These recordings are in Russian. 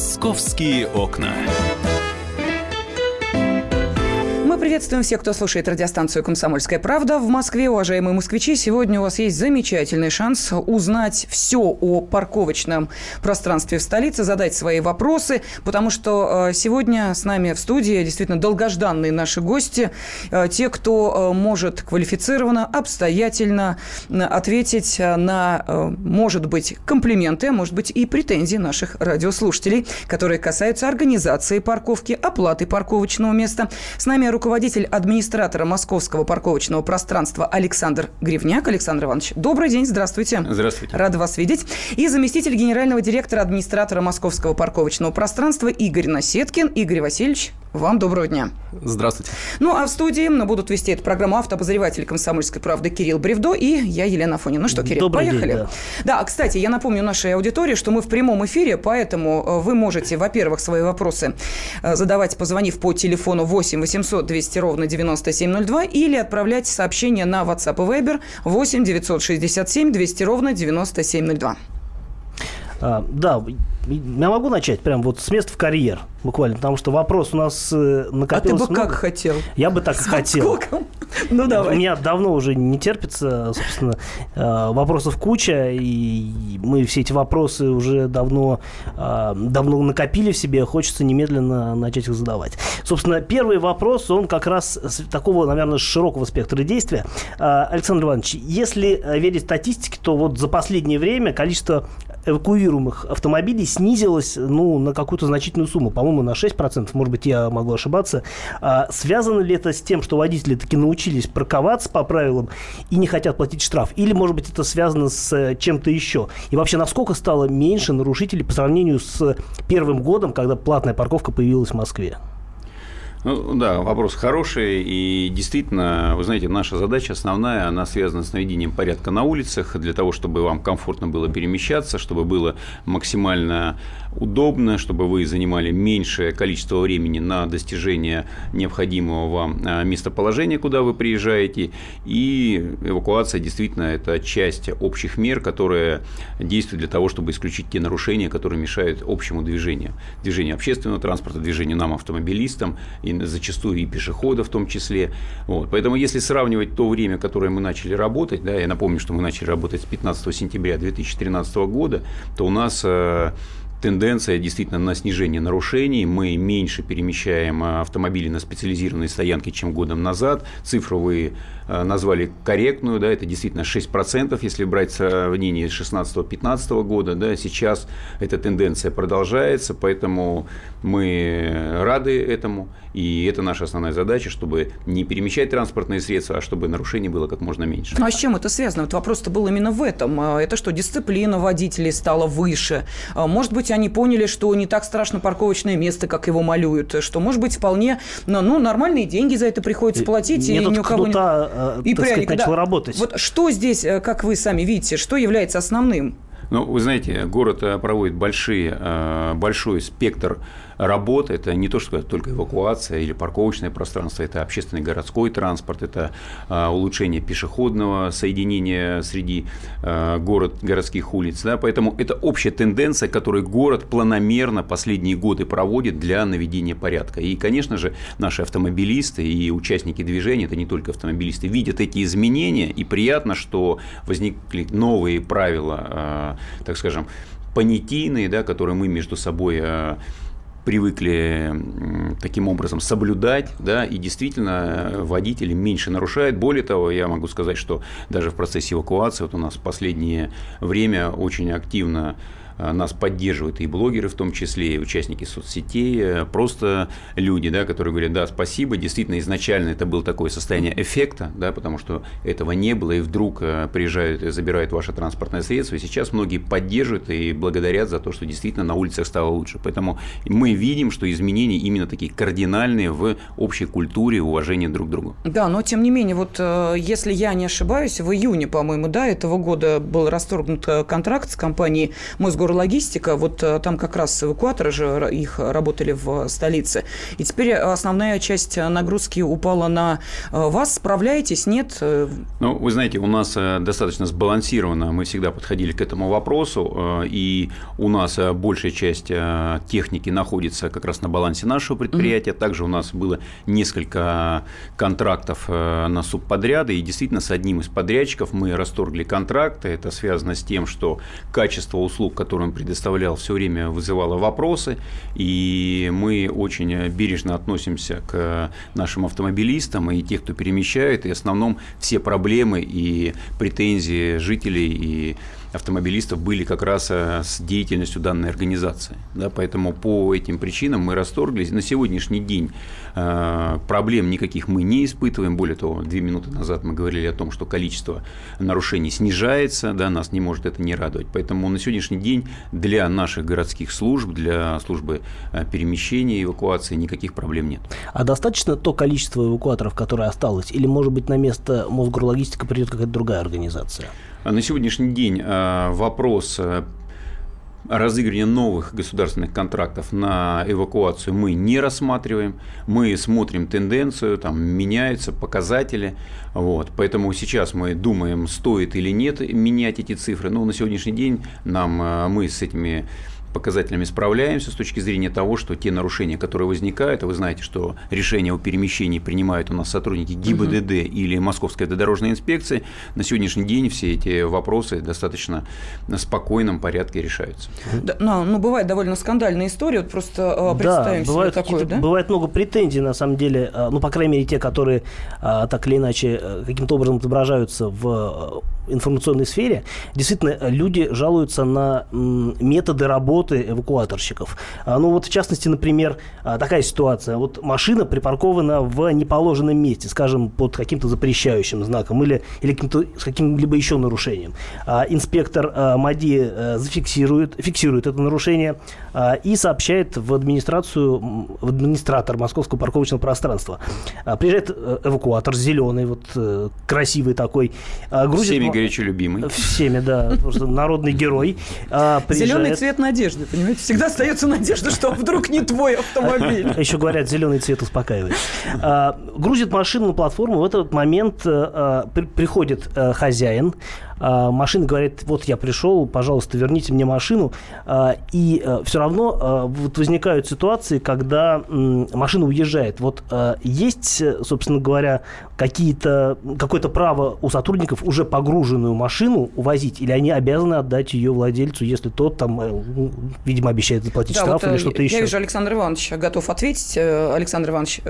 Московские окна приветствуем всех, кто слушает радиостанцию «Комсомольская правда» в Москве. Уважаемые москвичи, сегодня у вас есть замечательный шанс узнать все о парковочном пространстве в столице, задать свои вопросы, потому что э, сегодня с нами в студии действительно долгожданные наши гости, э, те, кто э, может квалифицированно, обстоятельно ответить на, может быть, комплименты, а может быть и претензии наших радиослушателей, которые касаются организации парковки, оплаты парковочного места. С нами руководитель руководитель администратора московского парковочного пространства Александр Гривняк. Александр Иванович, добрый день, здравствуйте. Здравствуйте. Рада вас видеть. И заместитель генерального директора администратора московского парковочного пространства Игорь Насеткин. Игорь Васильевич, вам доброго дня. Здравствуйте. Ну, а в студии будут вести эту программу автообозреватель «Комсомольской правды» Кирилл Бревдо и я, Елена Афонина. Ну что, Кирилл, Добрый поехали? День, да. да, кстати, я напомню нашей аудитории, что мы в прямом эфире, поэтому э, вы можете, во-первых, свои вопросы э, задавать, позвонив по телефону 8 800 200 ровно 9702 или отправлять сообщение на WhatsApp и Viber 8 967 200 ровно 9702. А, да, я могу начать прям вот с места в карьер, буквально, потому что вопрос у нас накопился. А ты бы много. как хотел? Я бы так и хотел. Ну, давай. У меня давно уже не терпится, собственно, э, вопросов куча, и мы все эти вопросы уже давно, э, давно накопили в себе, хочется немедленно начать их задавать. Собственно, первый вопрос, он как раз с такого, наверное, широкого спектра действия. Э, Александр Иванович, если верить статистике, то вот за последнее время количество эвакуируемых автомобилей снизилось ну, на какую-то значительную сумму, по-моему, на 6%, может быть, я могу ошибаться. А связано ли это с тем, что водители таки научились парковаться по правилам и не хотят платить штраф? Или, может быть, это связано с э, чем-то еще? И вообще, насколько стало меньше нарушителей по сравнению с первым годом, когда платная парковка появилась в Москве? Ну, да, вопрос хороший. И действительно, вы знаете, наша задача основная, она связана с наведением порядка на улицах, для того, чтобы вам комфортно было перемещаться, чтобы было максимально удобно, чтобы вы занимали меньшее количество времени на достижение необходимого вам а, местоположения, куда вы приезжаете. И эвакуация действительно это часть общих мер, которые действуют для того, чтобы исключить те нарушения, которые мешают общему движению. Движению общественного транспорта, движению нам, автомобилистам, и зачастую и пешеходов в том числе. Вот. Поэтому если сравнивать то время, которое мы начали работать, да, я напомню, что мы начали работать с 15 сентября 2013 года, то у нас э, тенденция действительно на снижение нарушений. Мы меньше перемещаем э, автомобили на специализированные стоянки, чем годом назад. Цифру вы э, назвали корректную, да, это действительно 6%, если брать сравнение с 16-15 года. Да, сейчас эта тенденция продолжается, поэтому мы рады этому. И это наша основная задача, чтобы не перемещать транспортные средства, а чтобы нарушений было как можно меньше. Ну а с чем это связано? Вот вопрос-то был именно в этом. А это что, дисциплина водителей стала выше? А может быть, они поняли, что не так страшно парковочное место, как его малюют, что, может быть, вполне ну, ну нормальные деньги за это приходится платить, и тут ни у кого не... Э, и пряника, начал да. работать. Вот что здесь, э, как вы сами видите, что является основным? Ну, вы знаете, город э, проводит большие, большой спектр работа – это не то, что только эвакуация или парковочное пространство, это общественный городской транспорт, это а, улучшение пешеходного соединения среди а, город, городских улиц. Да? Поэтому это общая тенденция, которую город планомерно последние годы проводит для наведения порядка. И, конечно же, наши автомобилисты и участники движения, это не только автомобилисты, видят эти изменения, и приятно, что возникли новые правила, а, так скажем, понятийные, да, которые мы между собой привыкли таким образом соблюдать, да, и действительно водители меньше нарушают. Более того, я могу сказать, что даже в процессе эвакуации, вот у нас в последнее время очень активно Э, нас поддерживают и блогеры в том числе, и участники соцсетей, э, просто люди, да, которые говорят, да, спасибо, действительно, изначально это было такое состояние эффекта, да, потому что этого не было, и вдруг э, приезжают и забирают ваше транспортное средство, и сейчас многие поддерживают и благодарят за то, что действительно на улицах стало лучше. Поэтому мы видим, что изменения именно такие кардинальные в общей культуре уважения друг к другу. Да, но тем не менее, вот если я не ошибаюсь, в июне, по-моему, да, этого года был расторгнут контракт с компанией Мосгор Мосгорлогистика, вот э, там как раз эвакуаторы же их работали в столице. И теперь основная часть нагрузки упала на вас. Справляетесь? Нет? Ну, вы знаете, у нас достаточно сбалансировано. Мы всегда подходили к этому вопросу. И у нас большая часть техники находится как раз на балансе нашего предприятия. Также у нас было несколько контрактов на субподряды. И действительно, с одним из подрядчиков мы расторгли контракты. Это связано с тем, что качество услуг, которые он предоставлял, все время вызывало вопросы. И мы очень бережно относимся к нашим автомобилистам и тех, кто перемещает. И в основном все проблемы и претензии жителей и автомобилистов были как раз э, с деятельностью данной организации. Да, поэтому по этим причинам мы расторглись. На сегодняшний день э, проблем никаких мы не испытываем. Более того, две минуты назад мы говорили о том, что количество нарушений снижается, да, нас не может это не радовать. Поэтому на сегодняшний день для наших городских служб, для службы э, перемещения, эвакуации никаких проблем нет. А достаточно то количество эвакуаторов, которое осталось? Или, может быть, на место Мосгорлогистика придет какая-то другая организация? На сегодняшний день э, вопрос э, разыгрывания новых государственных контрактов на эвакуацию мы не рассматриваем. Мы смотрим тенденцию, там меняются показатели. Вот. Поэтому сейчас мы думаем, стоит или нет менять эти цифры. Но на сегодняшний день нам, мы с этими показателями справляемся с точки зрения того, что те нарушения, которые возникают, а вы знаете, что решения о перемещении принимают у нас сотрудники ГИБДД угу. или Московской автодорожной инспекции, на сегодняшний день все эти вопросы достаточно на спокойном порядке решаются. Да, ну, ну, бывает довольно скандальная история, вот просто э, представим да, бывает себе такое, да? Бывает много претензий, на самом деле, э, ну, по крайней мере, те, которые э, так или иначе каким-то образом отображаются в информационной сфере, действительно, люди жалуются на методы работы эвакуаторщиков. А, ну вот, в частности, например, а, такая ситуация. Вот машина припаркована в неположенном месте, скажем, под каким-то запрещающим знаком или, или каким-то, с каким-либо еще нарушением. А, инспектор МАДИ э, зафиксирует, фиксирует это нарушение и сообщает в администрацию, в администратор московского парковочного пространства. Приезжает э, эвакуатор зеленый, вот э, красивый такой, грузит горячо любимый. Всеми, да. Народный герой. А, Зеленый цвет надежды, понимаете? Всегда остается надежда, что вдруг не твой автомобиль. Еще говорят, зеленый цвет успокаивает. А, грузит машину на платформу. В этот момент а, приходит хозяин, а, машина говорит, вот я пришел, пожалуйста, верните мне машину. А, и а, все равно вот возникают ситуации, когда машина уезжает. Вот есть, собственно говоря, какие-то, какое-то право у сотрудников уже погруженную машину увозить, или они обязаны отдать ее владельцу, если тот там, э, видимо, обещает заплатить да, штраф вот, или э, что-то еще? Я вижу, Александр Иванович готов ответить. Э, Александр Иванович,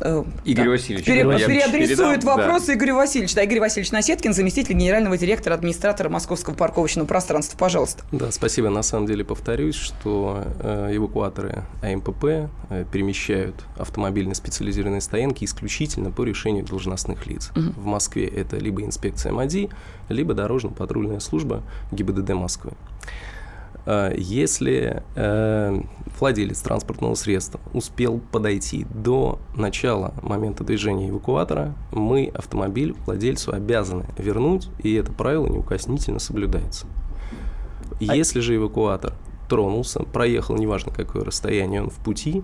Э, Игорь да. Васильевич. Пере, переадресует передам, вопросы да. Игорю Васильевичу. Да, Игорь Васильевич Насеткин, заместитель генерального директора, администратора Московского парковочного пространства. Пожалуйста. Да, спасибо. На самом деле повторюсь, что э, эвакуаторы АМПП э, перемещают автомобильные специализированные стоянки исключительно по решению должностных лиц. Угу. В Москве это либо инспекция МАДИ, либо дорожно-патрульная служба ГИБДД Москвы. Э, если э, владелец транспортного средства успел подойти до начала момента движения эвакуатора, мы автомобиль владельцу обязаны вернуть, и это правило неукоснительно соблюдается. А если же эвакуатор тронулся, проехал, неважно какое расстояние он в пути,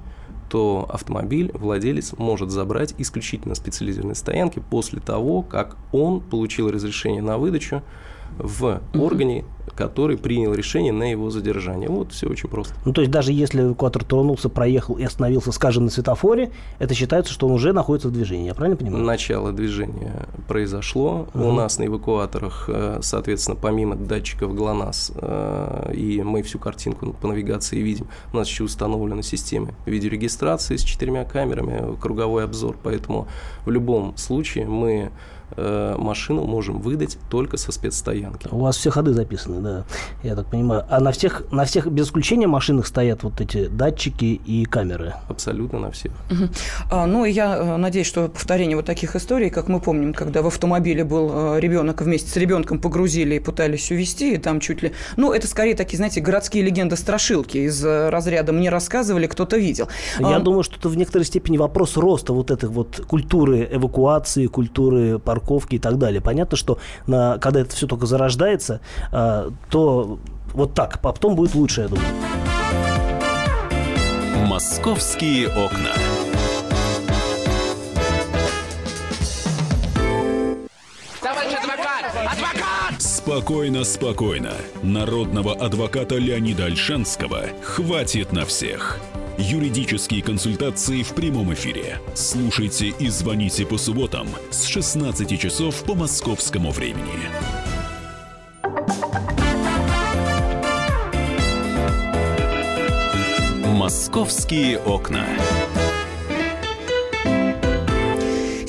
то автомобиль владелец может забрать исключительно специализированной стоянки после того, как он получил разрешение на выдачу в органе, который принял решение на его задержание. Вот все очень просто. Ну, то есть даже если эвакуатор тронулся, проехал и остановился, скажем, на светофоре, это считается, что он уже находится в движении, я правильно понимаю? Начало движения произошло. Угу. У нас на эвакуаторах, э, соответственно, помимо датчиков ГЛОНАСС, э, и мы всю картинку по навигации видим, у нас еще установлена система видеорегистрации с четырьмя камерами, круговой обзор, поэтому в любом случае мы машину можем выдать только со спецстоянки. У вас все ходы записаны, да, я так понимаю. А на всех, на всех без исключения машинах стоят вот эти датчики и камеры? Абсолютно на всех. Угу. А, ну, я э, надеюсь, что повторение вот таких историй, как мы помним, когда в автомобиле был э, ребенок, вместе с ребенком погрузили и пытались увезти, и там чуть ли... Ну, это скорее такие, знаете, городские легенды-страшилки из разряда «мне рассказывали, кто-то видел». Я а... думаю, что это в некоторой степени вопрос роста вот этой вот культуры эвакуации, культуры парковки и так далее. Понятно, что на, когда это все только зарождается, э, то Вот так, а потом будет лучше, я думаю. Московские окна. Товарищ адвокат! Адвокат! Спокойно, спокойно. Народного адвоката Леонида Альшанского хватит на всех. Юридические консультации в прямом эфире. Слушайте и звоните по субботам с 16 часов по московскому времени. Московские окна.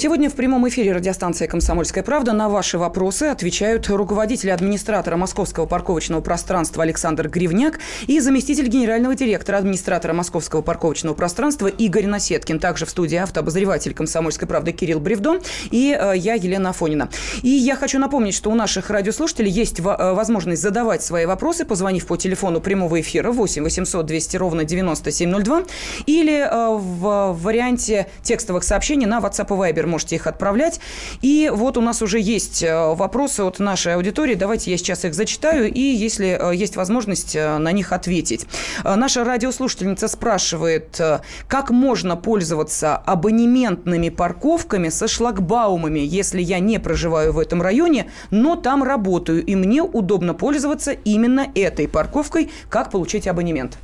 Сегодня в прямом эфире радиостанции «Комсомольская правда» на ваши вопросы отвечают руководитель администратора Московского парковочного пространства Александр Гривняк и заместитель генерального директора администратора Московского парковочного пространства Игорь Насеткин. Также в студии автообозреватель «Комсомольской правды» Кирилл Бревдо и э, я, Елена Афонина. И я хочу напомнить, что у наших радиослушателей есть э, возможность задавать свои вопросы, позвонив по телефону прямого эфира 8 800 200 ровно 9702 или э, в варианте текстовых сообщений на WhatsApp и Viber можете их отправлять. И вот у нас уже есть э, вопросы от нашей аудитории. Давайте я сейчас их зачитаю, и если э, есть возможность э, на них ответить. Наша радиослушательница спрашивает, как можно пользоваться абонементными парковками со шлагбаумами, если я не проживаю в этом районе, но там работаю, и мне удобно пользоваться именно этой парковкой. Как получить абонемент?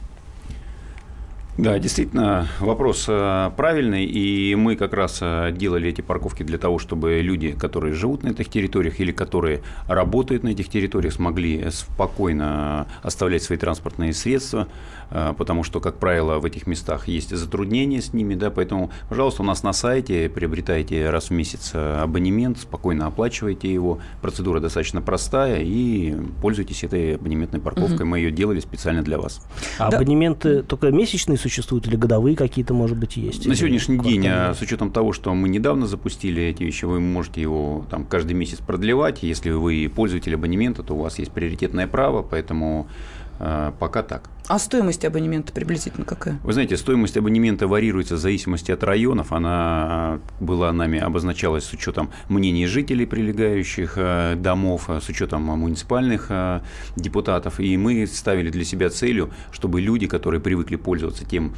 Да, действительно, вопрос э, правильный, и мы как раз э, делали эти парковки для того, чтобы люди, которые живут на этих территориях или которые работают на этих территориях, смогли спокойно оставлять свои транспортные средства, э, потому что, как правило, в этих местах есть затруднения с ними, да, поэтому, пожалуйста, у нас на сайте приобретайте раз в месяц абонемент, спокойно оплачивайте его, процедура достаточно простая, и пользуйтесь этой абонементной парковкой, угу. мы ее делали специально для вас. А да. абонементы только месячные существуют или годовые какие-то, может быть, есть? На сегодняшний день, а, с учетом того, что мы недавно запустили эти вещи, вы можете его там каждый месяц продлевать. Если вы пользователь абонемента, то у вас есть приоритетное право, поэтому э, пока так. А стоимость абонемента приблизительно какая? Вы знаете, стоимость абонемента вариируется в зависимости от районов. Она была нами обозначалась с учетом мнений жителей прилегающих э, домов, с учетом муниципальных депутатов. И мы ставили для себя целью, чтобы люди, которые привыкли пользоваться тем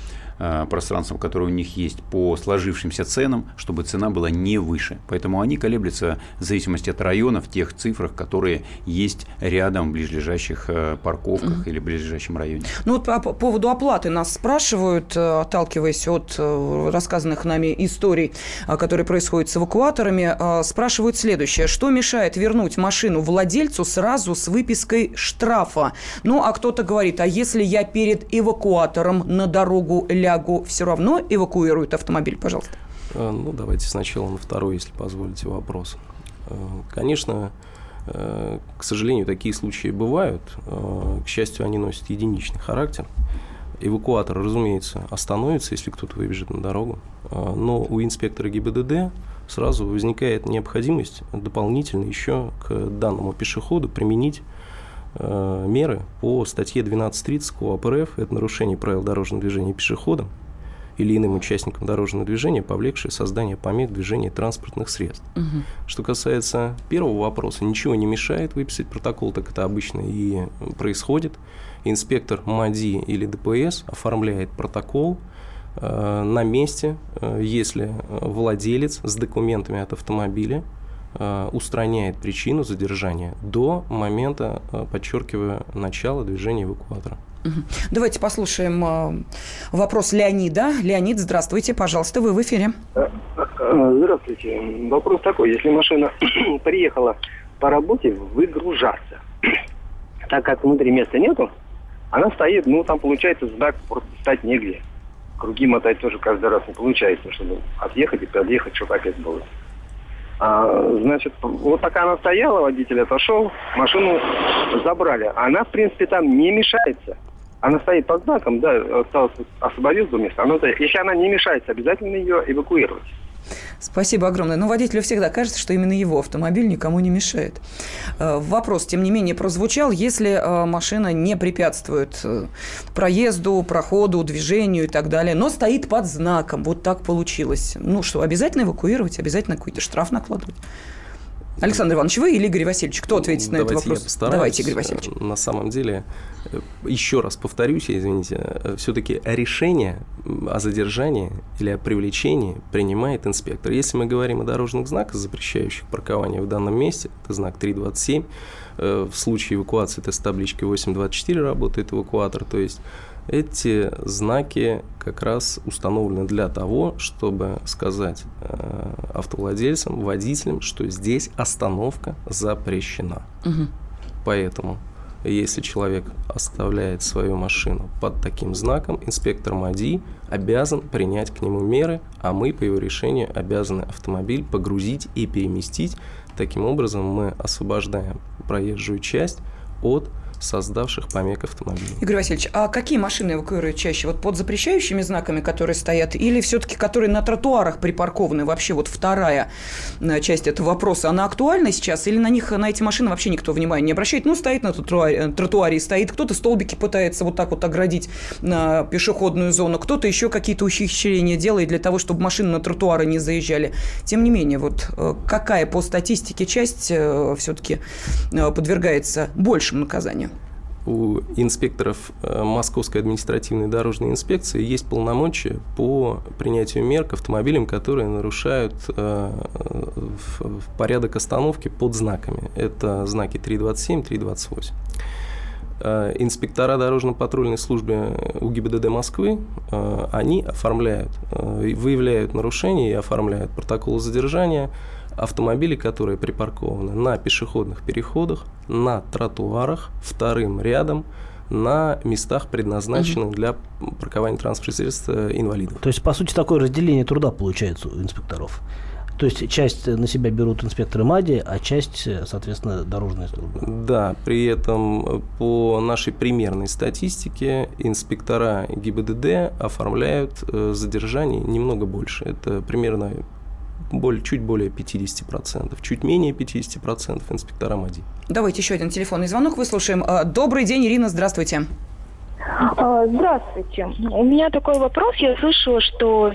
пространством, которое у них есть, по сложившимся ценам, чтобы цена была не выше. Поэтому они колеблются в зависимости от района в тех цифрах, которые есть рядом в ближайших парковках mm-hmm. или в ближайшем районе. Ну вот по поводу оплаты нас спрашивают, э, отталкиваясь от рассказанных нами историй, которые происходят с эвакуаторами, спрашивают следующее. Что мешает вернуть машину владельцу сразу с выпиской штрафа? Ну, а кто-то говорит, а если я перед эвакуатором на дорогу лягу, все равно эвакуируют автомобиль, пожалуйста? Э, ну, давайте сначала на второй, если позволите, вопрос. Э, конечно, э, к сожалению, такие случаи бывают. К счастью, они носят единичный характер. Эвакуатор, разумеется, остановится, если кто-то выбежит на дорогу. Но у инспектора ГИБДД сразу возникает необходимость дополнительно еще к данному пешеходу применить Э, меры по статье 12.30 КОАП РФ «Это нарушение правил дорожного движения пешеходом или иным участникам дорожного движения, повлекшее создание помех движения транспортных средств. Угу. Что касается первого вопроса, ничего не мешает выписать протокол, так это обычно и происходит. Инспектор МАДИ или ДПС оформляет протокол э, на месте, э, если владелец с документами от автомобиля Э, устраняет причину задержания до момента, подчеркиваю, начала движения эвакуатора. Давайте послушаем э, вопрос Леонида. Леонид, здравствуйте, пожалуйста, вы в эфире. Здравствуйте. Вопрос такой. Если машина приехала по работе выгружаться, так как внутри места нету, она стоит, ну, там получается знак просто стать негде. Круги мотать тоже каждый раз не получается, чтобы отъехать и подъехать, чтобы опять было. А, значит, вот пока она стояла, водитель отошел, машину забрали. Она, в принципе, там не мешается. Она стоит под знаком, да, осталось освободить до места. Она, если она не мешается, обязательно ее эвакуировать. Спасибо огромное. Но водителю всегда кажется, что именно его автомобиль никому не мешает. Э, вопрос, тем не менее, прозвучал. Если э, машина не препятствует э, проезду, проходу, движению и так далее, но стоит под знаком, вот так получилось. Ну что, обязательно эвакуировать, обязательно какой-то штраф накладывать? Александр Иванович, вы или Игорь Васильевич? Кто ответит на Давайте этот вопрос? Я постараюсь. Давайте, Игорь Васильевич. На самом деле, э, еще раз повторюсь, извините, э, все-таки решение о задержании или о привлечении принимает инспектор. Если мы говорим о дорожных знаках, запрещающих паркование в данном месте, это знак 327, э, в случае эвакуации это с табличкой 824 работает эвакуатор, то есть эти знаки как раз установлены для того, чтобы сказать э, автовладельцам, водителям, что здесь остановка запрещена. Угу. Поэтому, если человек оставляет свою машину под таким знаком, инспектор МАДИ обязан принять к нему меры, а мы по его решению обязаны автомобиль погрузить и переместить. Таким образом, мы освобождаем проезжую часть от создавших помех автомобилей. Игорь Васильевич, а какие машины эвакуируют чаще? Вот под запрещающими знаками, которые стоят, или все-таки которые на тротуарах припаркованы? Вообще вот вторая э, часть этого вопроса, она актуальна сейчас? Или на них, на эти машины вообще никто внимания не обращает? Ну, стоит на тротуаре, э, тротуаре стоит, кто-то столбики пытается вот так вот оградить на пешеходную зону, кто-то еще какие-то ухищрения делает для того, чтобы машины на тротуары не заезжали. Тем не менее, вот э, какая по статистике часть все-таки подвергается большему наказанию? У инспекторов э, Московской административной дорожной инспекции есть полномочия по принятию мер к автомобилям, которые нарушают э, порядок остановки под знаками. Это знаки 327, 328. Э, инспектора дорожно-патрульной службы УГИБДД Москвы, они оформляют, выявляют нарушения и оформляют протоколы задержания автомобили, которые припаркованы на пешеходных переходах, на тротуарах, вторым рядом, на местах, предназначенных угу. для паркования транспортных средств э, инвалидов. То есть, по сути, такое разделение труда получается у инспекторов. То есть часть на себя берут инспекторы МАДИ, а часть, соответственно, дорожные службы. Да, при этом э, по нашей примерной статистике инспектора ГИБДД оформляют э, задержаний немного больше. Это примерно более, чуть более 50%, чуть менее 50% инспектора МАДИ. Давайте еще один телефонный звонок выслушаем. А, добрый день, Ирина, здравствуйте. А, здравствуйте. У меня такой вопрос. Я слышала, что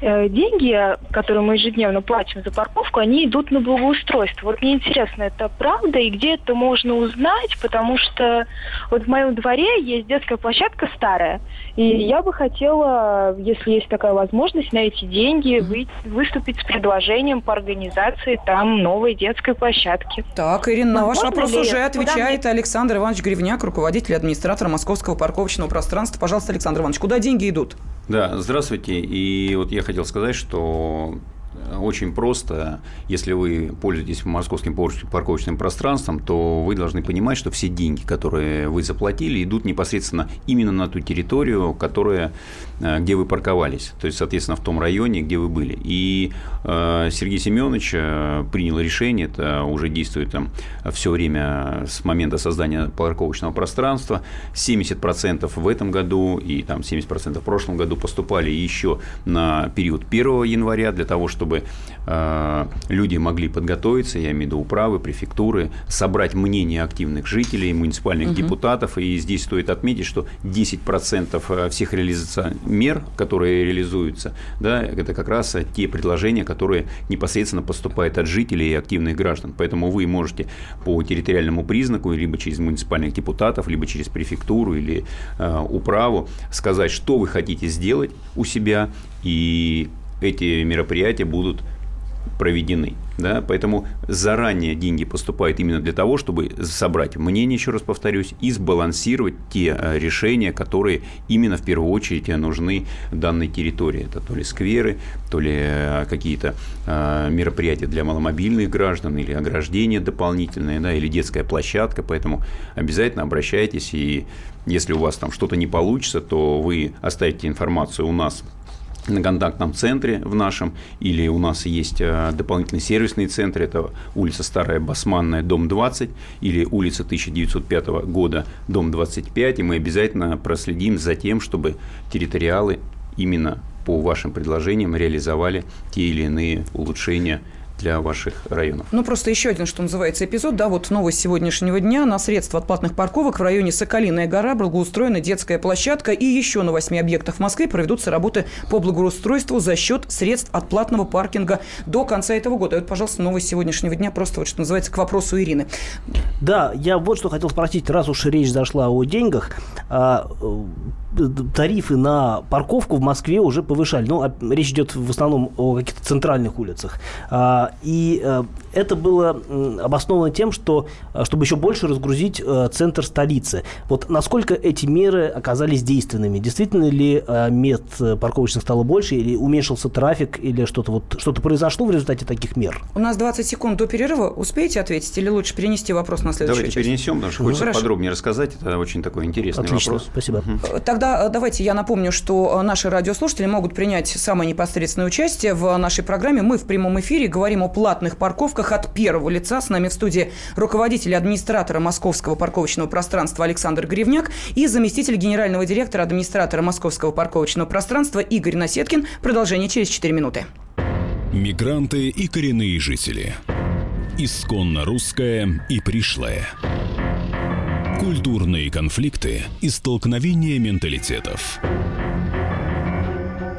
э, деньги, которые мы ежедневно платим за парковку, они идут на благоустройство. Вот мне интересно, это правда и где это можно узнать? Потому что вот в моем дворе есть детская площадка старая, и я бы хотела, если есть такая возможность, на эти деньги вы, выступить с предложением по организации там новой детской площадки. Так, Ирина, на ваш вопрос уже отвечает Александр Иванович Гривняк, руководитель администратора Московского парковочного парковочного пространства. Пожалуйста, Александр Иванович, куда деньги идут? Да, здравствуйте. И вот я хотел сказать, что очень просто. Если вы пользуетесь московским парковочным пространством, то вы должны понимать, что все деньги, которые вы заплатили, идут непосредственно именно на ту территорию, которая, э, где вы парковались. То есть, соответственно, в том районе, где вы были. И э, Сергей Семенович э, принял решение, это уже действует там все время с момента создания парковочного пространства. 70% в этом году и там 70% в прошлом году поступали еще на период 1 января для того, чтобы чтобы э, люди могли подготовиться, я имею в виду управы, префектуры, собрать мнение активных жителей, муниципальных угу. депутатов. И здесь стоит отметить, что 10% э, всех реализационных мер, которые реализуются, да, это как раз те предложения, которые непосредственно поступают от жителей и активных граждан. Поэтому вы можете по территориальному признаку, либо через муниципальных депутатов, либо через префектуру или э, управу сказать, что вы хотите сделать у себя, и эти мероприятия будут проведены. Да? Поэтому заранее деньги поступают именно для того, чтобы собрать мнение, еще раз повторюсь, и сбалансировать те э, решения, которые именно в первую очередь нужны данной территории. Это то ли скверы, то ли э, какие-то э, мероприятия для маломобильных граждан, или ограждение дополнительное, да, или детская площадка. Поэтому обязательно обращайтесь, и если у вас там что-то не получится, то вы оставите информацию у нас на контактном центре в нашем, или у нас есть э, дополнительный сервисный центр, это улица Старая Басманная, дом 20, или улица 1905 года, дом 25, и мы обязательно проследим за тем, чтобы территориалы именно по вашим предложениям реализовали те или иные улучшения для ваших районов. Ну, просто еще один, что называется, эпизод, да, вот новость сегодняшнего дня. На средства от платных парковок в районе Соколиная гора благоустроена детская площадка и еще на восьми объектах в Москве проведутся работы по благоустройству за счет средств от платного паркинга до конца этого года. И вот, пожалуйста, новость сегодняшнего дня, просто вот, что называется, к вопросу Ирины. Да, я вот что хотел спросить, раз уж речь зашла о деньгах, а, тарифы на парковку в Москве уже повышали. Ну, а речь идет в основном о каких-то центральных улицах. А, и а, это было обосновано тем, что чтобы еще больше разгрузить а, центр столицы. Вот насколько эти меры оказались действенными? Действительно ли а, мест парковочных стало больше, или уменьшился трафик, или что-то вот что-то произошло в результате таких мер? У нас 20 секунд до перерыва. Успеете ответить или лучше перенести вопрос на следующую Давайте часть? перенесем, потому что хочется Хорошо. подробнее рассказать. Это очень такой интересный Отлично, вопрос. спасибо. Тогда э, давайте я напомню, что э, наши радиослушатели могут принять самое непосредственное участие в нашей программе. Мы в прямом эфире говорим о платных парковках от первого лица. С нами в студии руководитель администратора Московского парковочного пространства Александр Гривняк и заместитель генерального директора администратора Московского парковочного пространства Игорь Насеткин. Продолжение через 4 минуты. Мигранты и коренные жители. Исконно русское и пришлое. Культурные конфликты и столкновения менталитетов.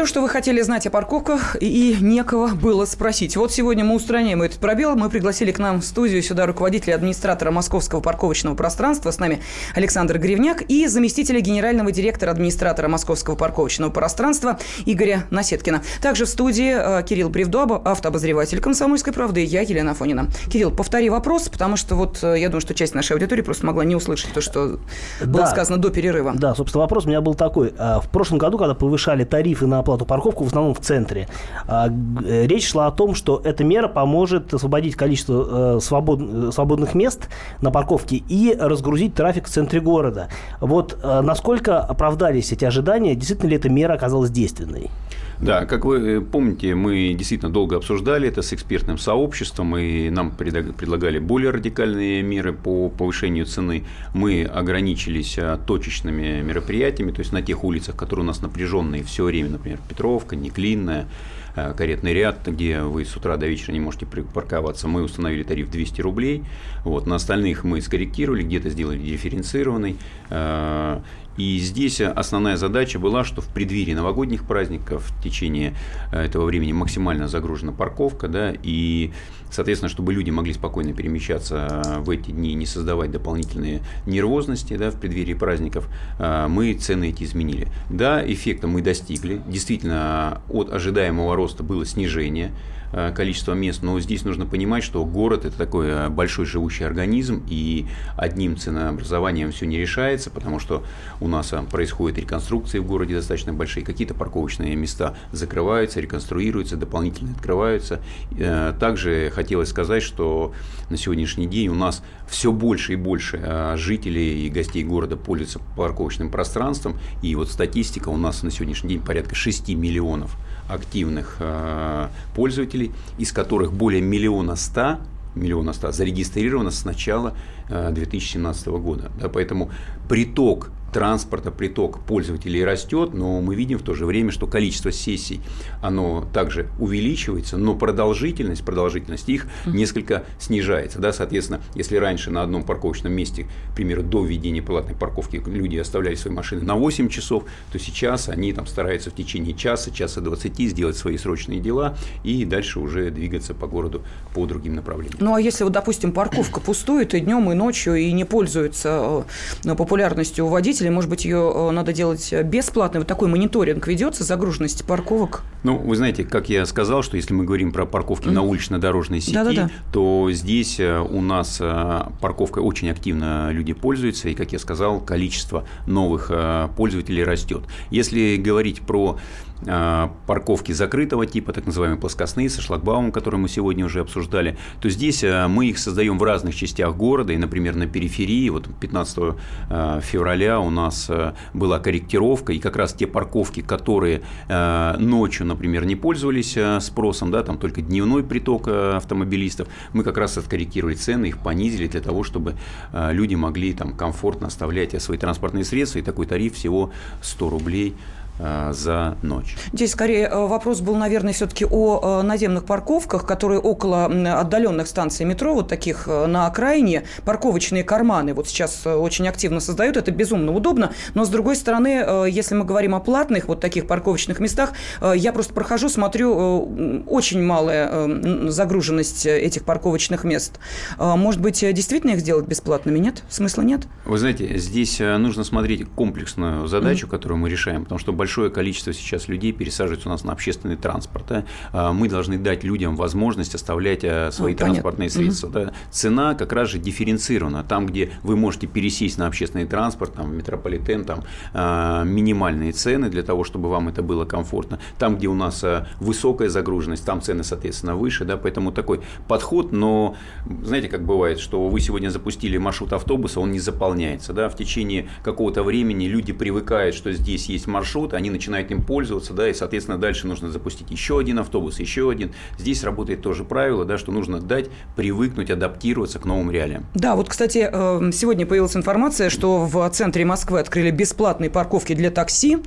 Все, что вы хотели знать о парковках, и некого было спросить. Вот сегодня мы устраняем этот пробел. Мы пригласили к нам в студию сюда руководителя администратора Московского парковочного пространства. С нами Александр Гривняк и заместителя генерального директора администратора Московского парковочного пространства Игоря Насеткина. Также в студии э, Кирилл Бревдо, автообозреватель «Комсомольской правды» и я, Елена Фонина. Кирилл, повтори вопрос, потому что вот э, я думаю, что часть нашей аудитории просто могла не услышать то, что было Да. сказано до перерыва. Да, собственно, вопрос у меня был такой. А, В прошлом году, когда повышали тарифы на оплату парковку, в основном в центре, а, э, речь шла о том, что эта мера поможет освободить количество э, свобод- э, свободных мест на парковке и разгрузить трафик в центре города. Вот насколько оправдались эти ожидания, действительно ли эта мера оказалась действенной? Да, как вы э, помните, мы действительно долго обсуждали это с экспертным сообществом, и нам предлагали более радикальные меры по повышению цены. Мы ограничились а, точечными мероприятиями, то есть на тех улицах, которые у нас напряженные все время, например, Петровка, Неклинная, а, каретный ряд, где вы с утра до вечера не можете припарковаться, мы установили тариф 200 рублей. Вот, на остальных мы скорректировали, где-то сделали дифференцированный. И здесь основная задача была, что в преддверии новогодних праздников в течение э, этого времени максимально загружена парковка, да, и, соответственно, чтобы люди могли спокойно перемещаться э, в эти дни, не создавать дополнительные нервозности да, в преддверии праздников, э, мы цены эти изменили. Да, эффекта мы достигли. Действительно, от ожидаемого роста было снижение э, количества мест, но здесь нужно понимать, что город это такой э, большой живущий организм, и одним ценообразованием все не решается, потому что у нас э, происходят реконструкции в городе достаточно большие, какие-то парковочные места закрываются, реконструируются, дополнительно открываются. Также хотелось сказать, что на сегодняшний день у нас все больше и больше жителей и гостей города пользуются парковочным пространством, и вот статистика у нас на сегодняшний день порядка 6 миллионов активных э, пользователей, из которых более миллиона ста миллиона ста зарегистрировано с начала э, 2017 года. Да, поэтому приток транспорта, приток пользователей растет, но мы видим в то же время, что количество сессий, оно также увеличивается, но продолжительность, продолжительность их несколько снижается. Да? Соответственно, если раньше на одном парковочном месте, к примеру, до введения платной парковки люди оставляли свои машины на 8 часов, то сейчас они там стараются в течение часа, часа 20 сделать свои срочные дела и дальше уже двигаться по городу по другим направлениям. Ну, а если вот, допустим, парковка пустует и днем, и ночью, и не пользуется э, популярностью у или, может быть, ее надо делать бесплатно? Вот такой мониторинг ведется загруженности парковок? Ну, вы знаете, как я сказал, что если мы говорим про парковки mm. на улично-дорожной сети, Да-да-да. то здесь у нас парковкой очень активно люди пользуются, и, как я сказал, количество новых пользователей растет. Если говорить про парковки закрытого типа, так называемые плоскостные, со шлагбаумом, которые мы сегодня уже обсуждали, то здесь а, мы их создаем в разных частях города, и, например, на периферии, вот 15 а, февраля у нас была корректировка, и как раз те парковки, которые ночью, например, не пользовались спросом, да, там только дневной приток автомобилистов, мы как раз откорректировали цены, их понизили для того, чтобы люди могли там комфортно оставлять свои транспортные средства, и такой тариф всего 100 рублей за ночь. Здесь скорее э, вопрос был, наверное, все-таки о э, наземных парковках, которые около отдаленных станций метро, вот таких на окраине, парковочные карманы. Вот сейчас очень активно создают, это безумно удобно. Но, с другой стороны, если мы говорим о платных вот таких парковочных местах, я просто прохожу, смотрю, очень малая загруженность этих парковочных мест. Может быть, действительно их сделать бесплатными? Нет? Смысла нет? Вы знаете, здесь нужно смотреть комплексную задачу, mm-hmm. которую мы решаем, потому что большое большое количество сейчас людей пересаживается у нас на общественный транспорт. Да? А, мы должны дать людям возможность оставлять а, свои ну, транспортные понятно. средства. Угу. Да? Цена как раз же дифференцирована. Там, где вы можете пересесть на общественный транспорт, там, метрополитен, там а, минимальные цены для того, чтобы вам это было комфортно. Там, где у нас высокая загруженность, там цены, соответственно, выше. Да? Поэтому такой подход, но знаете, как бывает, что вы сегодня запустили маршрут автобуса, он не заполняется. Да? В течение какого-то времени люди привыкают, что здесь есть маршрут, они начинают им пользоваться, да, и, соответственно, дальше нужно запустить еще один автобус, еще один. Здесь работает тоже правило, да, что нужно дать привыкнуть, адаптироваться к новым реалиям. Да, вот, кстати, э, сегодня появилась информация, что в центре Москвы открыли бесплатные парковки для такси.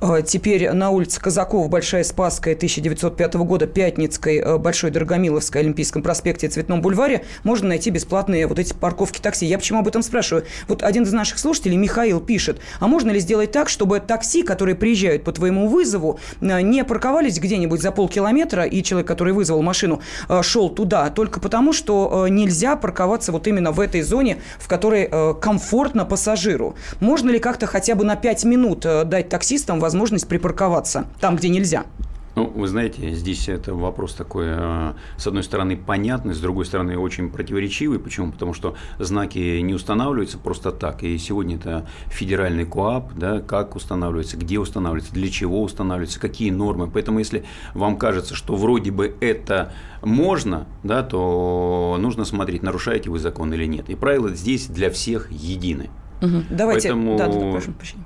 Э, теперь на улице Казакова, Большая Спасская, 1905 года, Пятницкой, э, Большой Дорогомиловской, Олимпийском проспекте, Цветном бульваре можно найти бесплатные вот эти парковки такси. Я почему об этом спрашиваю? Вот один из наших слушателей, Михаил, пишет, а можно ли сделать так, чтобы такси, которые приезжают приезжают по твоему вызову, э, не парковались где-нибудь за полкилометра, и человек, который вызвал машину, э, шел туда, только потому, что э, нельзя парковаться вот именно в этой зоне, в которой комфортно пассажиру. Можно ли как-то хотя бы на 5 минут дать таксистам возможность припарковаться там, где нельзя? Ну, вы знаете, здесь это вопрос такой, э, с одной стороны, понятный, с другой стороны, очень противоречивый. Почему? Потому что знаки не устанавливаются просто так. И сегодня это федеральный КОАП, да, как устанавливается, где устанавливается, для чего устанавливается, какие нормы. Поэтому, если вам кажется, что вроде бы это можно, да, то нужно смотреть, нарушаете вы закон или нет. И правила здесь для всех едины. Угу. Давайте, Поэтому... да, да, прошу прощения.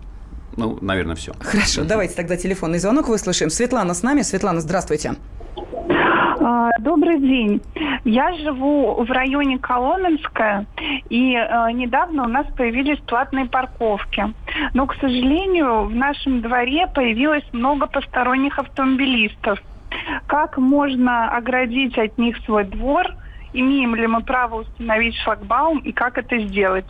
Ну, наверное, все. Хорошо, давайте тогда телефонный звонок выслушаем. Светлана с нами. Светлана, здравствуйте. А, добрый день. Я живу в районе Коломенская, и э, недавно у нас появились платные парковки. Но, к сожалению, в нашем дворе появилось много посторонних автомобилистов. Как можно оградить от них свой двор? Имеем ли мы право установить шлагбаум и как это сделать?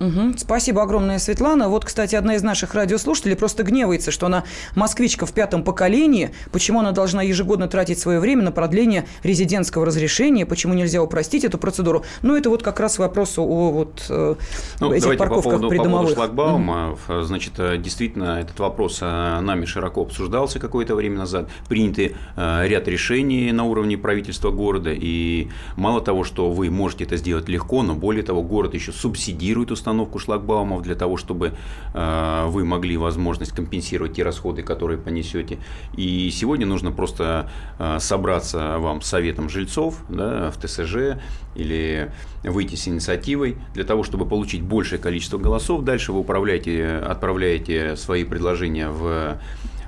Угу. Спасибо огромное, Светлана. Вот, кстати, одна из наших радиослушателей просто гневается, что она москвичка в пятом поколении. Почему она должна ежегодно тратить свое время на продление резидентского разрешения? Почему нельзя упростить эту процедуру? Ну, это вот как раз вопрос о вот, э, ну, этих парковках по поводу, придомовых. По поводу шлагбаума, угу. значит, э, действительно, этот вопрос э, нами широко обсуждался какое-то время назад. Приняты ряд решений на уровне правительства города. И мало того, что вы можете это сделать легко, но более того, город еще субсидирует установку установку шлагбаумов для того, чтобы э, вы могли возможность компенсировать те расходы, которые понесете. И сегодня нужно просто э, собраться вам с советом жильцов да, в ТСЖ или выйти с инициативой для того, чтобы получить большее количество голосов. Дальше вы управляете, отправляете свои предложения в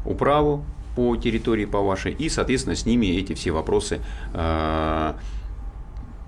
управу по территории по вашей, и, соответственно, с ними эти все вопросы э,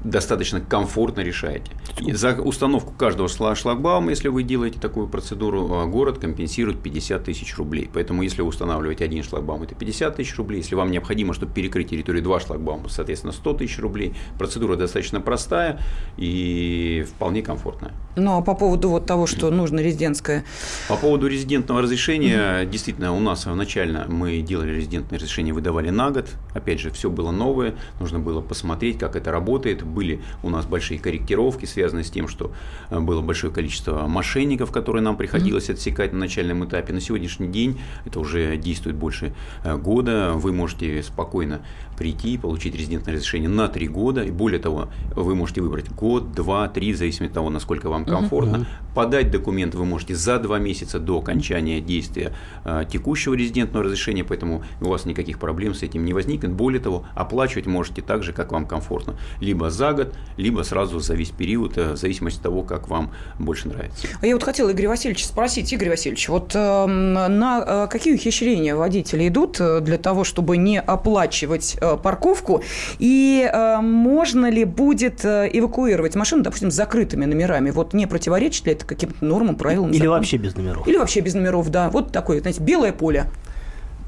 достаточно комфортно решаете. За установку каждого шлагбаума, если вы делаете такую процедуру, а, город компенсирует 50 тысяч рублей. Поэтому, если вы устанавливаете один шлагбаум, это 50 тысяч рублей. Если вам необходимо, чтобы перекрыть территорию два шлагбаума, соответственно, 100 тысяч рублей. Процедура достаточно простая и вполне комфортная. Ну, а по поводу вот того, что нужно резидентское? По поводу резидентного разрешения, угу. действительно, у нас начально мы делали резидентное разрешение, выдавали на год. Опять же, все было новое, нужно было посмотреть, как это работает были у нас большие корректировки, связанные с тем, что было большое количество мошенников, которые нам приходилось отсекать на начальном этапе. На сегодняшний день это уже действует больше года. Вы можете спокойно прийти и получить резидентное разрешение на три года. И более того, вы можете выбрать год, два, три, в зависимости от того, насколько вам комфортно. Угу. Подать документ вы можете за два месяца до окончания действия э, текущего резидентного разрешения, поэтому у вас никаких проблем с этим не возникнет. Более того, оплачивать можете так же, как вам комфортно. Либо за год, либо сразу за весь период, э, в зависимости от того, как вам больше нравится. А я вот хотела Игорь Васильевич спросить. Игорь Васильевич, вот э, на э, какие ухищрения водители идут э, для того, чтобы не оплачивать э, парковку? И э, можно ли будет э, эвакуировать машину, допустим, с закрытыми номерами? Вот не противоречит ли это каким-то нормам, правилам? Или закона? вообще без номеров? Или вообще без номеров, да. Вот такое, знаете, белое поле.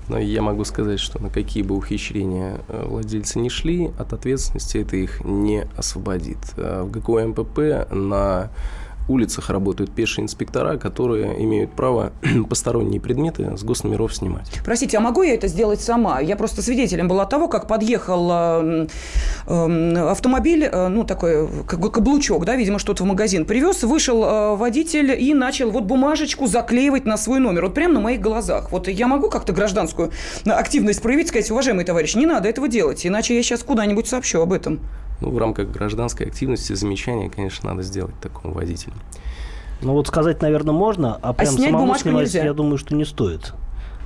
Но я могу сказать, что на какие бы ухищрения э, владельцы не шли, от ответственности это их не освободит. В ГКО МПП на улицах работают пешие инспектора, которые имеют право посторонние предметы с госномеров снимать. Простите, а могу я это сделать сама? Я просто свидетелем была того, как подъехал э, э, автомобиль, э, ну, такой как каблучок, да, видимо, что-то в магазин привез, вышел э, водитель и начал вот бумажечку заклеивать на свой номер, вот прямо на моих глазах. Вот я могу как-то гражданскую активность проявить, сказать, уважаемый товарищ, не надо этого делать, иначе я сейчас куда-нибудь сообщу об этом. Ну, в рамках гражданской активности замечания, конечно, надо сделать такому водителю. Ну, вот сказать, наверное, можно, а, а прям снять самому снимать, нельзя. я думаю, что не стоит.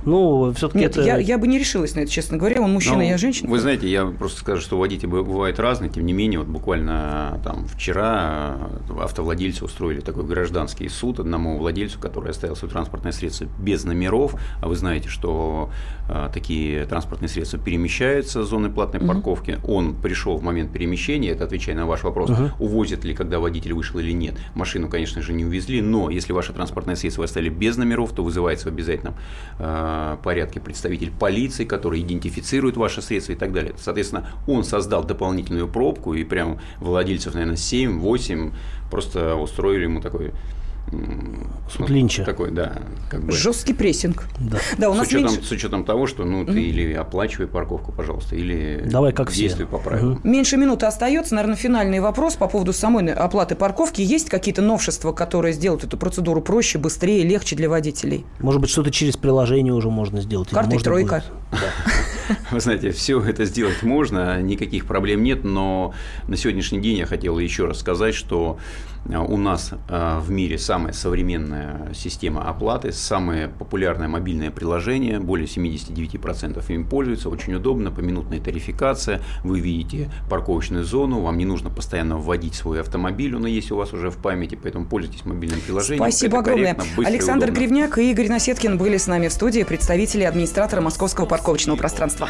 Ну, все-таки Нет, это... я, я бы не решилась на это, честно говоря. Он мужчина, ну, я женщина. Вы знаете, я просто скажу, что водители бывают разные. Тем не менее, вот буквально там вчера э, автовладельцы устроили такой гражданский суд одному владельцу, который оставил свое транспортное средство без номеров. А вы знаете, что а, такие транспортные средства перемещаются с зоны платной парковки. Uh-huh. Он пришел в момент перемещения, это отвечая на ваш вопрос, uh-huh. увозят ли, когда водитель вышел или нет. Машину, конечно же, не увезли, но если ваше транспортное средство оставили без номеров, то вызывается в обязательном э, порядке представитель полиции, который идентифицирует ваше средство и так далее. Соответственно, он создал дополнительную пробку, и прям владельцев, наверное, 7-8 просто устроили ему такой Суд Линча. Такой, да. Как бы. Жесткий прессинг. Да. да у нас с, учетом, меньше... с учетом того, что ну, ты mm-hmm. или оплачивай парковку, пожалуйста, или Давай как действуй все. по правилам. Mm-hmm. Меньше минуты остается. Наверное, финальный вопрос по поводу самой оплаты парковки. Есть какие-то новшества, которые сделают эту процедуру проще, быстрее, легче для водителей? Может быть, что-то через приложение уже можно сделать? Карты тройка. Вы знаете, все это сделать можно, никаких проблем нет, но на сегодняшний день я хотел еще раз сказать, что у нас э, в мире самая современная система оплаты, самое популярное мобильное приложение, более 79% им пользуются, очень удобно, поминутная тарификация, вы видите парковочную зону, вам не нужно постоянно вводить свой автомобиль, он есть у вас уже в памяти, поэтому пользуйтесь мобильным приложением. Спасибо огромное. Александр Гривняк и Игорь Насеткин были с нами в студии, представители администратора Московского парковочного пространства.